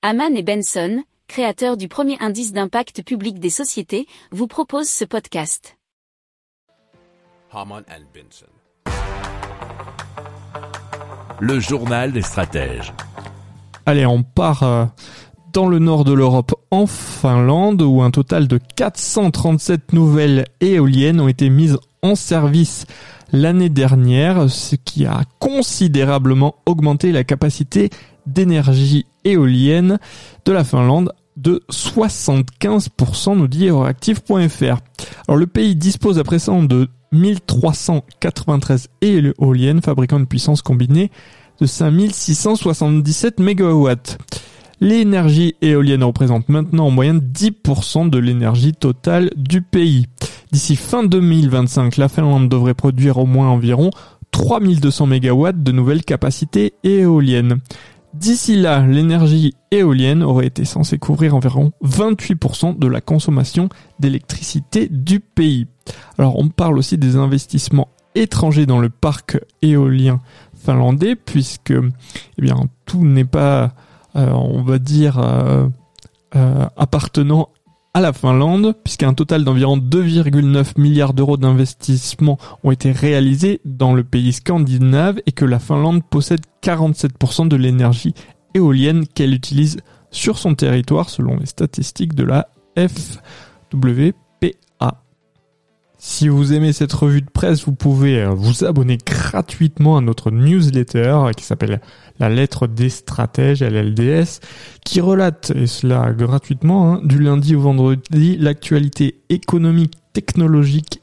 Haman et Benson, créateurs du premier indice d'impact public des sociétés, vous proposent ce podcast. Haman and Benson. Le journal des stratèges. Allez, on part euh, dans le nord de l'Europe, en Finlande, où un total de 437 nouvelles éoliennes ont été mises en service l'année dernière, ce qui a considérablement augmenté la capacité d'énergie éolienne de la Finlande de 75%, nous dit Euroactive.fr. Alors le pays dispose à présent de 1393 éoliennes fabriquant une puissance combinée de 5677 MW. L'énergie éolienne représente maintenant en moyenne 10% de l'énergie totale du pays. D'ici fin 2025, la Finlande devrait produire au moins environ 3200 MW de nouvelles capacités éoliennes. D'ici là, l'énergie éolienne aurait été censée couvrir environ 28% de la consommation d'électricité du pays. Alors on parle aussi des investissements étrangers dans le parc éolien finlandais puisque eh tout n'est pas euh, on va dire euh, euh, appartenant à la Finlande, puisqu'un total d'environ 2,9 milliards d'euros d'investissements ont été réalisés dans le pays scandinave et que la Finlande possède 47% de l'énergie éolienne qu'elle utilise sur son territoire selon les statistiques de la FW. Si vous aimez cette revue de presse, vous pouvez euh, vous abonner gratuitement à notre newsletter euh, qui s'appelle La lettre des stratèges, LLDS, qui relate, et cela gratuitement, hein, du lundi au vendredi, l'actualité économique, technologique,